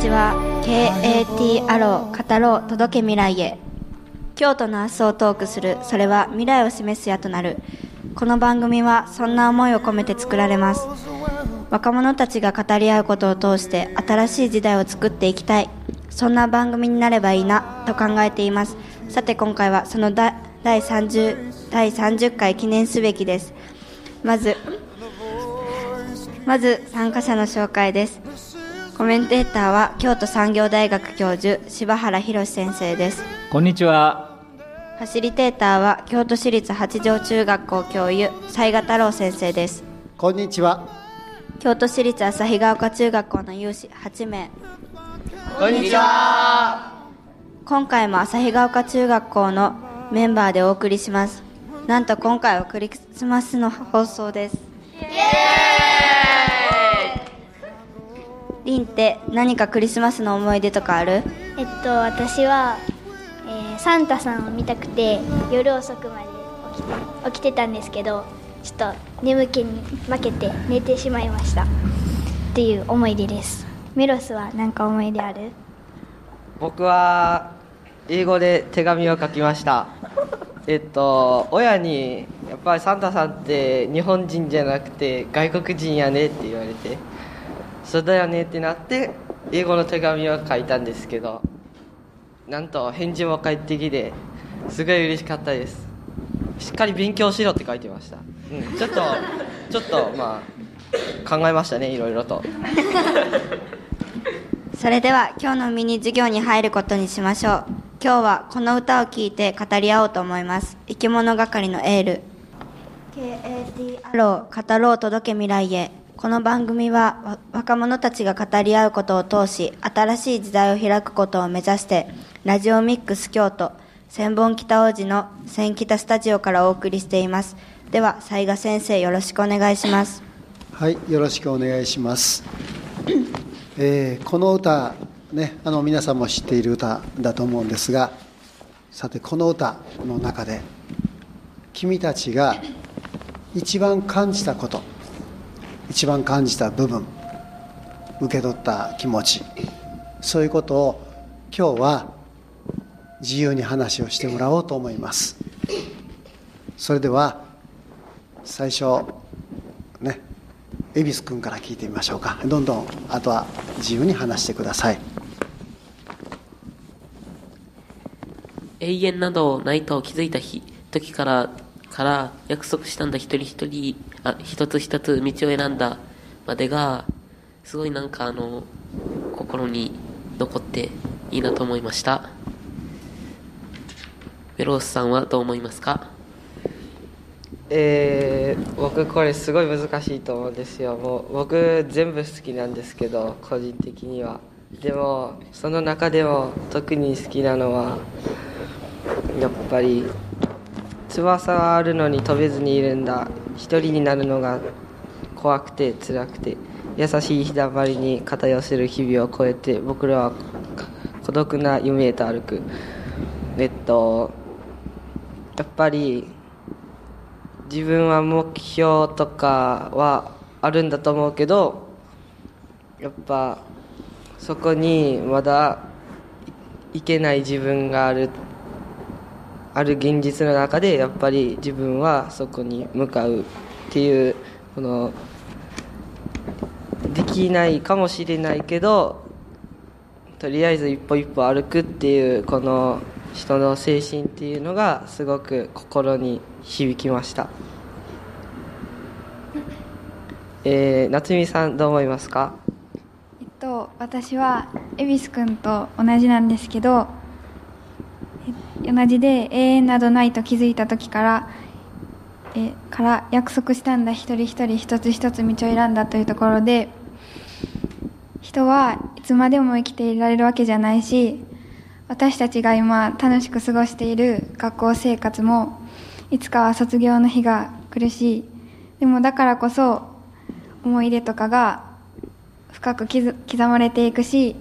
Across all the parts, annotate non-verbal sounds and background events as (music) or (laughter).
ちは KAT アロー語ろう届け未来へ。京都の明日をトークするそれは未来を示す矢となる。この番組はそんな思いを込めて作られます。若者たちが語り合うことを通して新しい時代を作っていきたい。そんな番組になればいいなと考えています。さて今回はその第第 30, 第30回記念すべきです。まずまず参加者の紹介です。コメンテーターは京都産業大学教授柴原博先生ですこんにちは。ファシリテーターは京都市立八条中学校教諭雑賀太郎先生ですこんにちは。京都市立旭ヶ丘中学校の有志8名こんにちは。今回も旭ヶ丘中学校のメンバーでお送りしますなんと今回はクリスマスの放送ですリンって何かクリスマスの思い出とかある？えっと私は、えーサンタさんを見たくて夜遅くまで起きて起きてたんですけどちょっと眠気に負けて寝てしまいました。っていう思い出です。メロスは何か思い出ある？僕は英語で手紙を書きました。(laughs) えっと親にやっぱりサンタさんって日本人じゃなくて外国人やねって言われてそうだよねってなって英語の手紙を書いたんですけどなんと返事も返ってきてすごい嬉しかったです。しっかり勉強しろって書いてました、うん、ちょっと (laughs) ちょっとまあ考えましたねいろいろと。(laughs) それでは今日のミニ授業に入ることにしましょう。今日はこの歌を聴いて語り合おうと思います。生き物係のエール。KAT アロー語ろう届け未来へこの番組は若者たちが語り合うことを通し新しい時代を開くことを目指してラジオミックス京都千本北王子の千北スタジオからお送りしています。では雑賀先生よろしくお願いします。はい、よろしくお願いします。えーこの歌、ね、あの皆さんも知っている歌だと思うんですが、さてこの歌の中で君たちが一番感じたこと、一番感じた部分、受け取った気持ち、そういうことを今日は自由に話をしてもらおうと思います。それでは最初ね恵比寿君から聞いてみましょうか。どんどんあとは自由に話してください。永遠などないと気づいた日時からから約束したんだ一人一人。あ一つ一つ道を選んだまでがすごいなんかあの心に残っていいなと思いました。ベロースさんはどう思いますか？えー僕これすごい難しいと思うんですよ。もう僕全部好きなんですけど個人的には。でもその中でも特に好きなのはやっぱり翼はあるのに飛べずにいるんだ。一人になるのが怖くて辛くて優しい日だまりに肩寄せる日々を越えて僕らは孤独な夢へと歩く。えっとやっぱり自分は目標とかはあるんだと思うけどやっぱそこにまだいけない自分がある。ある現実の中でやっぱり自分はそこに向かうっていうこのできないかもしれないけどとりあえず一歩一歩歩くっていうこの人の精神っていうのがすごく心に響きました、えー、夏美さんどう思いますか？えっと、私は恵比寿君と同じなんですけど同じで永遠などないと気づいた時からえから約束したんだ。一人一人一つ一つ道を選んだというところで人はいつまでも生きていられるわけじゃないし私たちが今楽しく過ごしている学校生活もいつかは卒業の日が来るしでもだからこそ思い出とかが深く刻刻まれていくし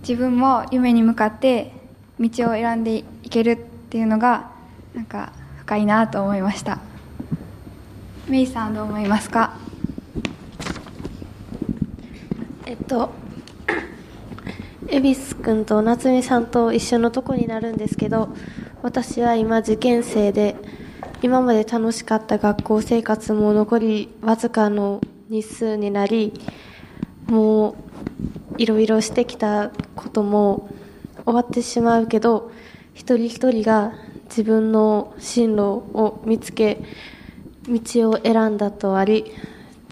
自分も夢に向かって道を選んでいけるっていうのがなんか深いなと思いました。メイさんどう思いますか？えっと恵比寿君と夏美さんと一緒のとこになるんですけど私は今受験生で今まで楽しかった学校生活も残りわずかの日数になりもういろいろしてきたことも終わってしまうけど一人一人が自分の進路を見つけ道を選んだとあり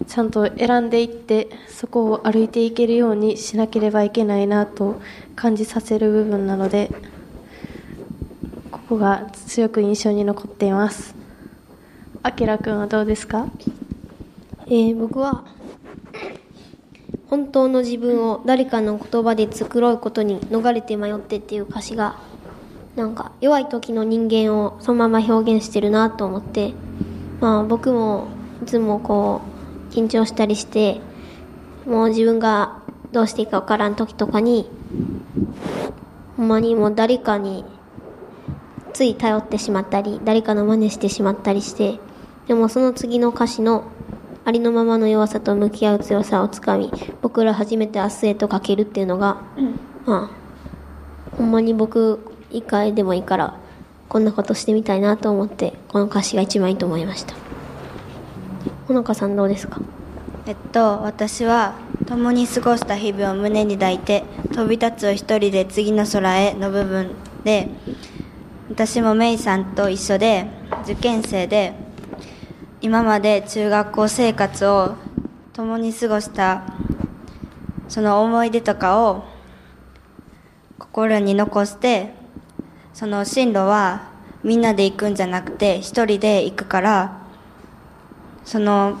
ちゃんと選んでいってそこを歩いていけるようにしなければいけないなと感じさせる部分なのでここが強く印象に残っています。あきらくんはどうですか？えー僕は本当の自分を誰かの言葉で作ろうことに逃れて迷ってっていう歌詞がなんか弱い時の人間をそのまま表現してるなと思ってまあ僕もいつもこう緊張したりしてもう自分がどうしていいか分からん時とかにほんまにもう誰かについ頼ってしまったり誰かの真似してしまったりしてでもその次の歌詞のありのままの弱さと向き合う強さをつかみ僕ら初めて明日へとかけるっていうのが、まあほんまに僕一回でもいいからこんなことしてみたいなと思ってこの歌詞が一番いいと思いました。ほのかさんどうですか？えっと私は共に過ごした日々を胸に抱いて飛び立つを一人で次の空への部分で私もメイさんと一緒で受験生で今まで中学校生活を共に過ごしたその思い出とかを心に残してその進路はみんなで行くんじゃなくて一人で行くからその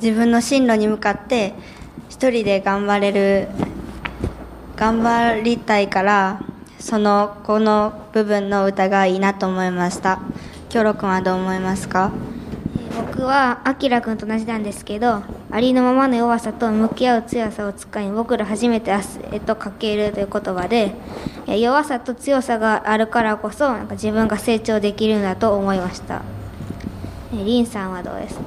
自分の進路に向かって一人で頑張れる頑張りたいからそのこの部分の歌がいいなと思いました。京ロ君はどう思いますか？僕はあきらくんと同じなんですけどありのままの弱さと向き合う強さを使い僕ら初めて明日へとかけるという言葉でえ弱さと強さがあるからこそなんか自分が成長できるんだと思いました。えりんさんはどうですか？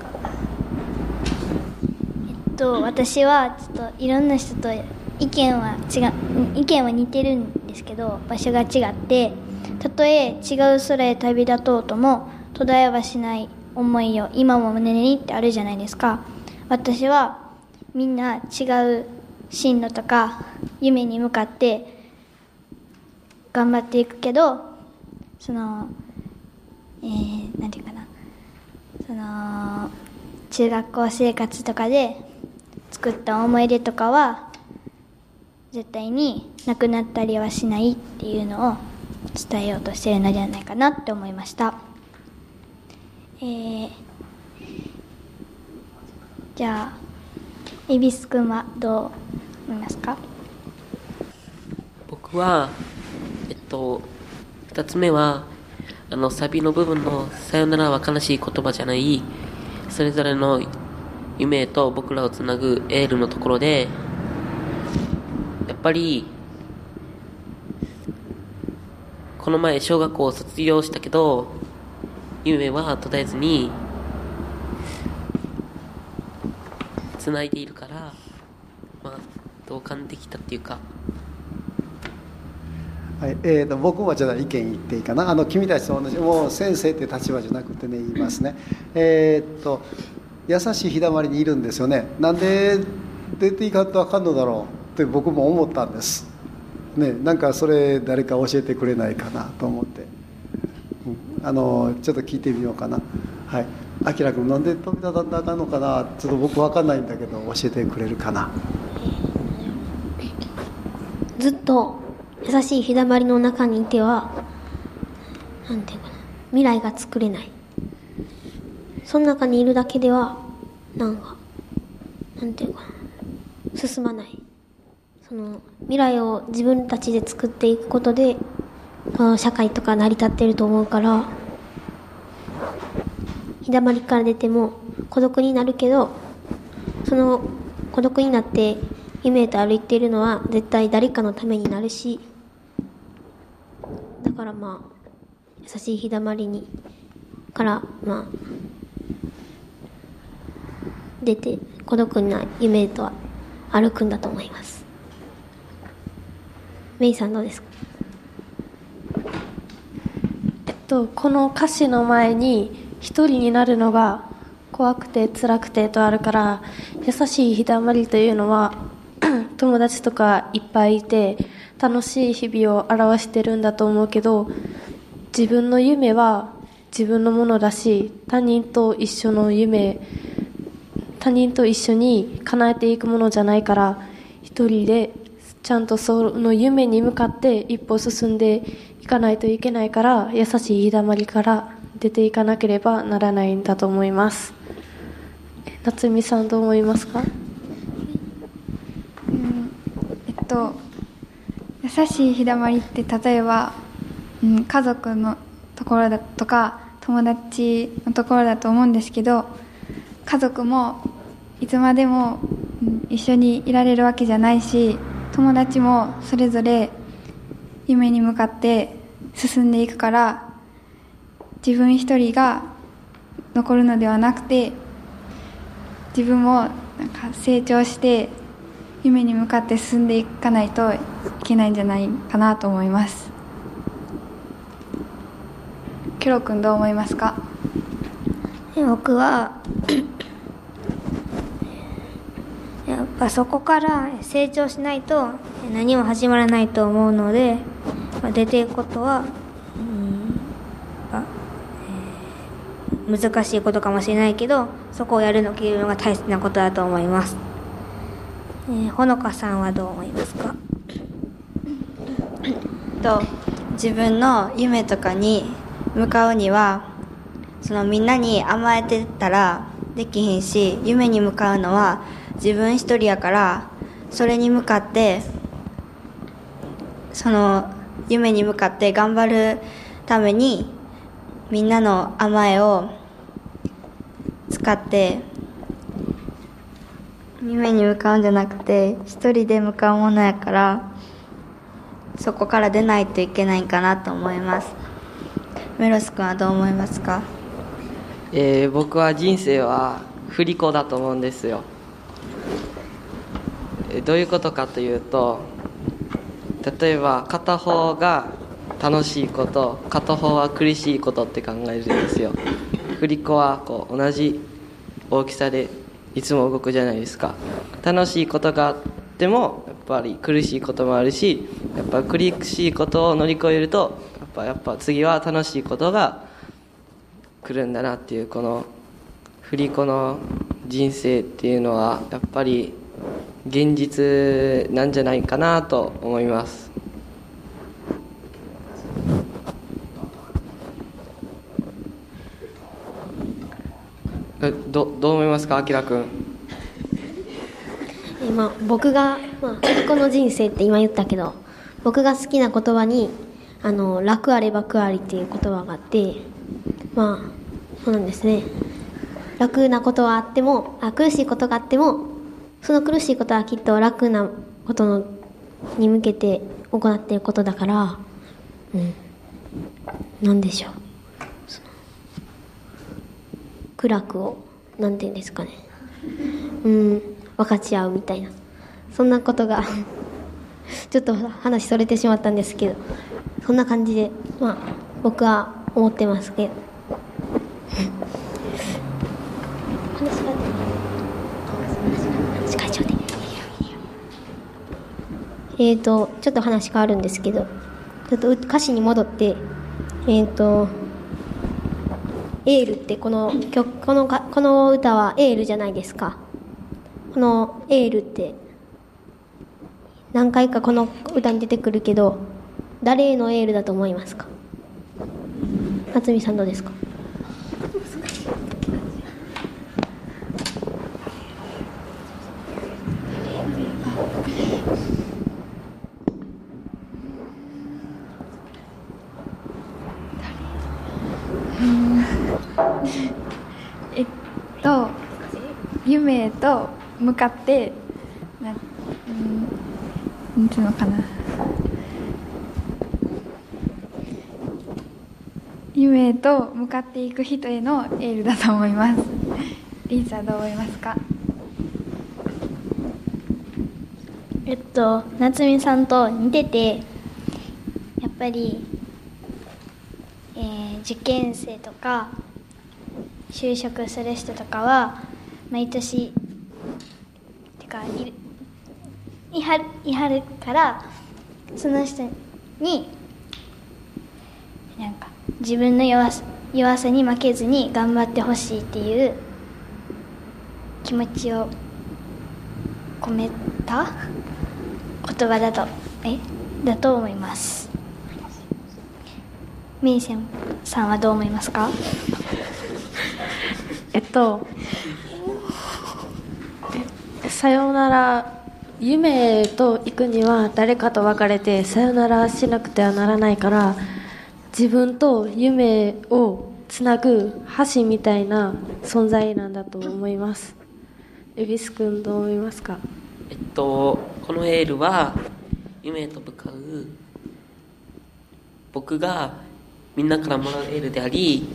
えっと私はちょっといろんな人と意見は違う意見は似てるんですけど場所が違ってたとえ違う空へ旅立とうとも途絶えはしない思いを今も胸にってあるじゃないですか。私はみんな違う進路とか夢に向かって頑張っていくけどそのえー、なんていうかな。その中学校生活とかで作った思い出とかは絶対になくなったりはしないっていうのを伝えようとしてるのではないかなって思いました。えー、じゃあ恵比寿君はどう思いますか？僕はえっと2つ目はあのサビの部分の「さよならは悲しい言葉じゃない」それぞれの夢と僕らをつなぐエールのところでやっぱりこの前小学校を卒業したけど夢は途絶えずに繋いでいるからまあ同感できたっていうか。はいえー、と僕もじゃあ意見言っていいかな。あの君たちと同じもう先生って立場じゃなくてね言いますね。えーっと優しい日だまりにいるんですよね。なんで出ていかんとあかんのだろうって僕も思ったんですねなんかそれ誰か教えてくれないかなと思って、うん。あのちょっと聞いてみようかな。はい。あきら君なんで飛び立たんとあかんのかな？ちょっと僕分かんないんだけど教えてくれるかな？ずっと優しい日だまりの中にいてはなんていうかな未来が作れない。その中にいるだけではなんかなんていうかな進まない。その未来を自分たちで作っていくことでこの社会とか成り立ってると思うから日だまりから出ても孤独になるけどその孤独になって夢へと歩いているのは絶対誰かのためになるしだからまあ優しい日だまりにからまあ出て孤独な夢へと歩くんだと思います。メイさんどうですか？えっと、この歌詞の前に一人になるのが怖くて辛くてとあるから優しい日だまりというのは (clears throat) 友達とかいっぱいいて楽しい日々を表してるんだと思うけど自分の夢は自分のものだし他人と一緒の夢他人と一緒に叶えていくものじゃないから一人でちゃんとその夢に向かって一歩進んでいかないといけないから優しい日だまりから出ていかなければならないんだと思います。夏美さんどう思いますか？うんえっと優しい日だまりって例えば、うん、家族のところだとか友達のところだと思うんですけど家族もいつまでも、うん、一緒にいられるわけじゃないし友達もそれぞれ夢に向かって進んでいくから自分一人が残るのではなくて自分もなんか成長して夢に向かって進んでいかないといけないんじゃないかなと思います。ケロ君どう思いますか？僕はやっぱそこから成長しないと何も始まらないと思うので、まあ、出ていくことは、うんあえー難しいことかもしれないけどそこをやるの切るのが大切なことだと思います、えーほのかさんはどう思いますか？と自分の夢とかに向かうにはそのみんなに甘えてたらできひんし夢に向かうのは自分一人やからそれに向かってその夢に向かって頑張るためにみんなの甘えを使って夢に向かうんじゃなくて一人で向かうものやからそこから出ないといけないかなと思います。メロス君はどう思いますか？えー僕は人生は振り子だと思うんですよ。どういうことかというと例えば片方が楽しいこと片方は苦しいことって考えるんですよ。振り子はこう同じ大きさでいつも動くじゃないですか。楽しいことがあってもやっぱり苦しいこともあるしやっぱ苦しいことを乗り越えるとやっぱやっぱ次は楽しいことが来るんだなっていうこの振り子の人生っていうのはやっぱり現実なんじゃないかなと思います。えどどう思いますかあきらくんえまあ、僕が、まあ、この人生って今言ったけど僕が好きな言葉にあの楽あれば苦ありっていう言葉があってまあそうなんですね。楽なことはあってもあ苦しいことがあってもその苦しいことはきっと楽なことのに向けて行っていることだからうん。なんでしょう。苦楽をなんて言うんですかね。うん。分かち合うみたいな。そんなことが (laughs) ちょっと話それてしまったんですけどそんな感じでまあ僕は思ってますけど話が話変えちゃうねえーとちょっと話変わるんですけどちょっと歌詞に戻ってえーとエールってこの曲このこの歌はエールじゃないですか。このエールって何回かこの歌に出てくるけど誰へのエールだと思いますか？夏美さんどうですかえっと夢へと向かってなうんなんていうのかな。夢へと向かっていく人へのエールだと思います。リンさんどう思いますか？えっと夏美さんと似ててやっぱり、えー受験生とか就職する人とかは毎年かいるいはるいはるからその人になんか自分の弱さ弱さに負けずに頑張ってほしいっていう気持ちを込めた言葉だとえだと思います。メイセンさんはどう思いますか？えっとさようなら。夢と行くには誰かと別れてさよならしなくてはならないから自分と夢をつなぐ橋みたいな存在なんだと思います。恵比寿君どう思いますか？えっとこのエールは夢と向かう僕がみんなからもらうエールであり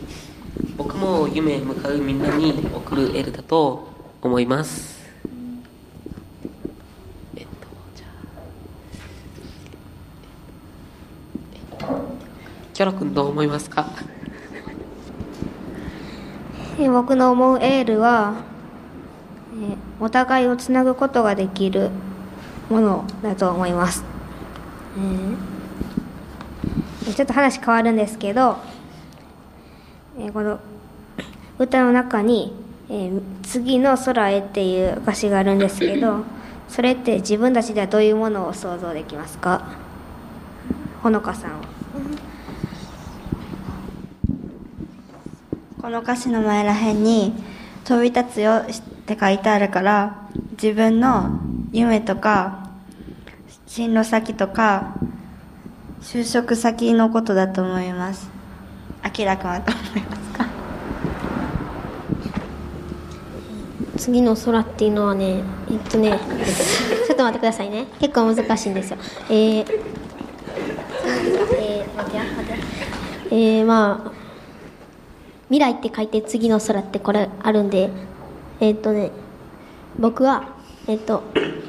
僕も夢へ向かうみんなに送るエールだと思いますえっとじゃあえっとキョロ君どう思いますか？僕の思うエールは、お互いをつなぐことができるものだと思います、えーちょっと話変わるんですけど、えーこの歌の中に、えー次の空へ」っていう歌詞があるんですけどそれって自分たちではどういうものを想像できますか？ほのかさんは。この歌詞の前らへんに「飛び立つよ」って書いてあるから自分の夢とか進路先とか就職先のことだと思います。明らかはどう思いますか？次の空っていうのはねえっとねちょっと待ってくださいね。結構難しいんですよ。えー、えー、待て待てえー、まあ未来って書いて次の空ってこれあるんでえっとね僕はえっと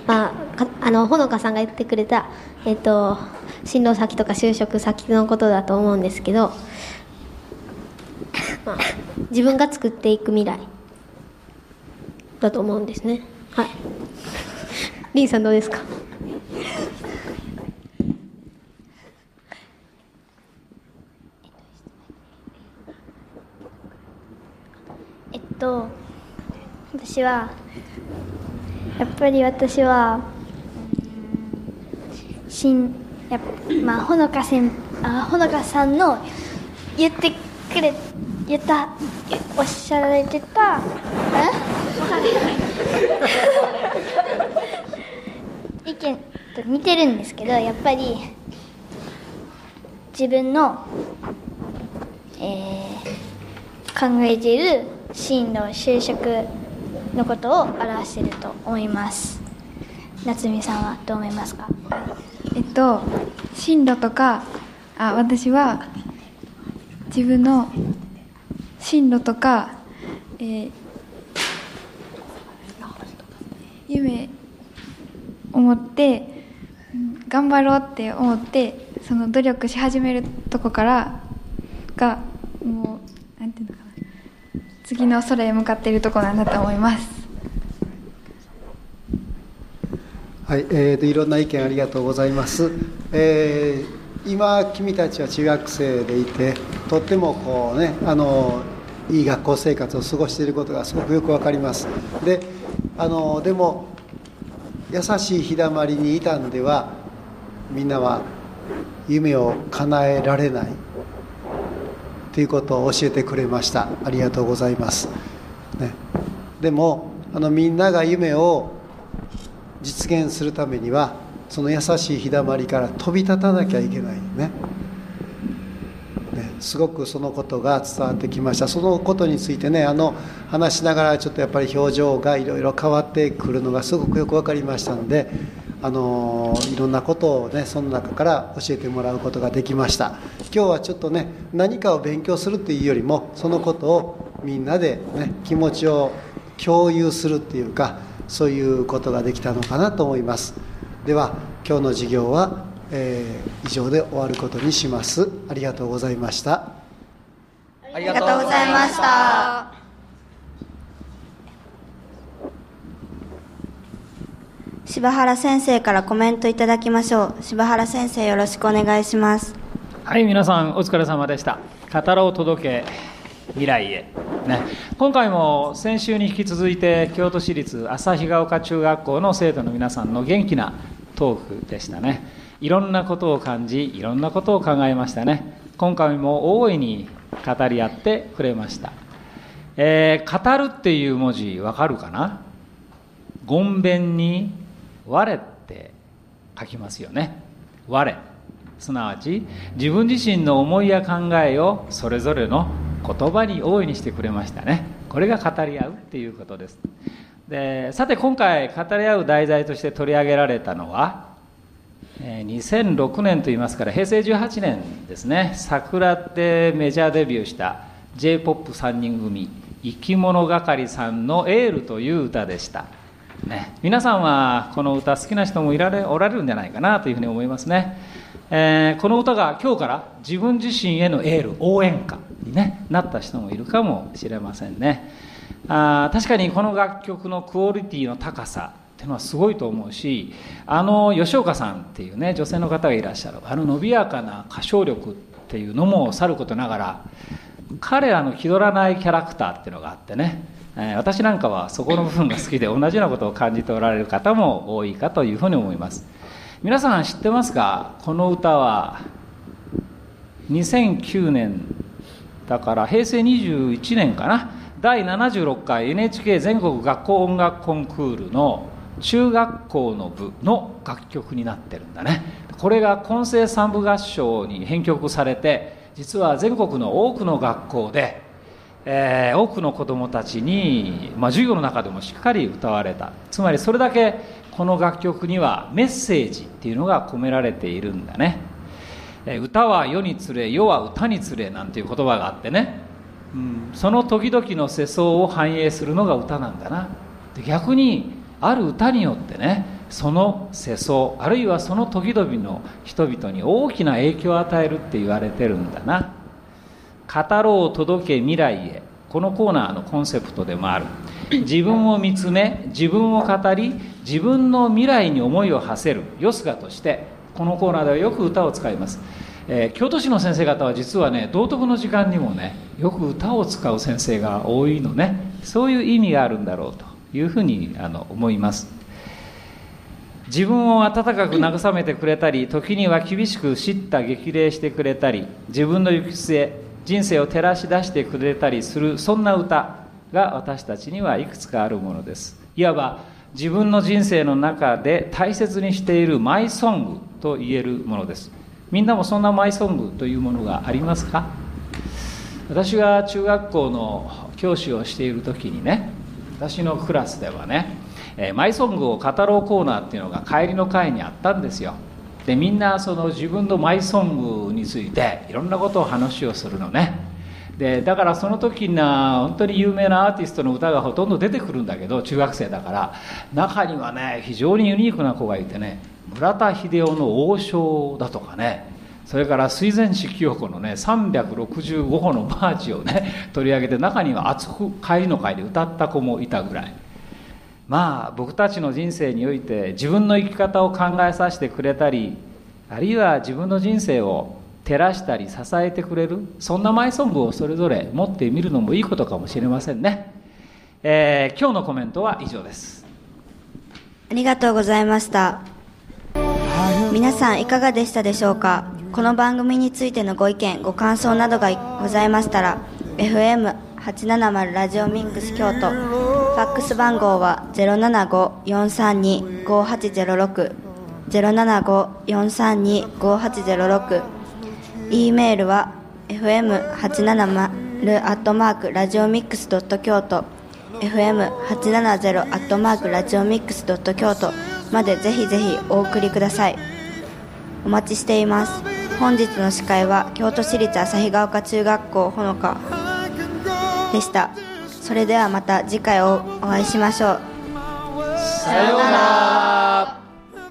まああのほのかさんが言ってくれたえっと進路先とか就職先のことだと思うんですけど、(laughs) まあ、自分が作っていく未来だと思うんですね。はい。リンさんどうですか？と私はやっぱり私はうんしんやまあほのかせんあほのかさんの言ってくれ言ったおっしゃられてたえ？(laughs) 意見と似てるんですけどやっぱり自分の、えー考えている進路就職のことを表していると思います。夏美さんはどう思いますか？えっと進路とかあ私は自分の進路とか、えー夢を持ってうん頑張ろうって思ってその努力し始めるとこからがもうなんていうのかな次の空へ向かっているところなんだと思いますはい、えーと、いろんな意見ありがとうございます。えー今君たちは中学生でいて、とってもこうね、あのいい学校生活を過ごしていることがすごくよくわかります。で、あのでも優しい日だまりにいたんでは、みんなは夢を叶えられないということを教えてくれました。ありがとうございます。ね、でもあのみんなが夢を実現するためにはその優しい日だまりから飛び立たなきゃいけないよねねすごくそのことが伝わってきましたそのことについてねあの話しながらちょっとやっぱり表情がいろいろ変わってくるのがすごくよく分かりましたのであのいろんなことをねその中から教えてもらうことができました。今日はちょっとね何かを勉強するっていうよりもそのことをみんなでね気持ちを共有するっていうかそういうことができたのかなと思います。では今日の授業は、えー、以上で終わることにします。ありがとうございました。ありがとうございました。柴原先生からコメントいただきましょう。柴原先生よろしくお願いします。はい皆さんお疲れ様でした。語ろう届け未来へ、ね、今回も先週に引き続いて京都市立旭ヶ丘中学校の生徒の皆さんの元気なトークでしたね。いろんなことを感じいろんなことを考えましたね。今回も大いに語り合ってくれました、えー、語るっていう文字わかるかな？ごんべんに我って書きますよね我すなわち自分自身の思いや考えをそれぞれの言葉に大いにしてくれましたね。これが語り合うっていうことです。でさて今回語り合う題材として取り上げられたのは2006年といいますから平成18年ですね。桜でメジャーデビューした j p o p 3人組生き物係さんの「エール」という歌でした。ね、皆さんはこの歌好きな人もいられおられるんじゃないかなというふうに思いますね、えー、この歌が今日から自分自身へのエール応援歌に、ね、なった人もいるかもしれませんね。あ確かにこの楽曲のクオリティの高さっていうのはすごいと思うしあの吉岡さんっていうね女性の方がいらっしゃるあの伸びやかな歌唱力っていうのもさることながら彼らの気取らないキャラクターっていうのがあってねえ私なんかはそこの部分が好きで同じようなことを感じておられる方も多いかというふうに思います。皆さん知ってますか？この歌は2009年だから平成21年かな？第76回 NHK 全国学校音楽コンクールの中学校の部の楽曲になってるんだね。これが混声三部合唱に編曲されて実は全国の多くの学校でえー、多くの子どもたちに、まあ、授業の中でもしっかり歌われた。つまりそれだけこの楽曲にはメッセージっていうのが込められているんだね、えー、歌は世につれ世は歌につれなんていう言葉があってね、うん、その時々の世相を反映するのが歌なんだな。で逆にある歌によってねその世相あるいはその時々の人々に大きな影響を与えるって言われてるんだな。語ろう届け未来へ。このコーナーのコンセプトでもある。自分を見つめ自分を語り自分の未来に思いを馳せる。よすがとしてこのコーナーではよく歌を使います、えー、京都市の先生方は実はね道徳の時間にもねよく歌を使う先生が多いのね。そういう意味があるんだろうというふうにあの思います。自分を温かく慰めてくれたり時には厳しく叱咤激励してくれたり自分の行く末人生を照らし出してくれたりするそんな歌が私たちにはいくつかあるものです。いわば自分の人生の中で大切にしているマイソングと言えるものです。みんなもそんなマイソングというものがありますか？私が中学校の教師をしている時にね私のクラスではねえマイソングを語ろうコーナーっていうのが帰りの会にあったんですよ。でみんなその自分のマイソングについていろんなことを話をするのね。でだからその時には本当に有名なアーティストの歌がほとんど出てくるんだけど中学生だから中にはね非常にユニークな子がいてね村田秀夫の王将だとかねそれから水前寺清子のね365歩のマーチをね取り上げて中には熱く帰りの会で歌った子もいたぐらい。まあ僕たちの人生において自分の生き方を考えさせてくれたりあるいは自分の人生を照らしたり支えてくれるそんなマイソングをそれぞれ持ってみるのもいいことかもしれませんね、えー、今日のコメントは以上です。ありがとうございました。皆さんいかがでしたでしょうか？この番組についてのご意見ご感想などがございましたら FM870 ラジオミンクス京都ファックス番号は075-432-5806 075-432-5806 e メールは fm870 アットマークラジオミックスドット京都 fm870 アットマークラジオミックスドット京都までぜひぜひお送りください。お待ちしています。本日の司会は京都市立旭ヶ丘中学校ほのかでした。それではまた次回お会いしましょう。さようなら。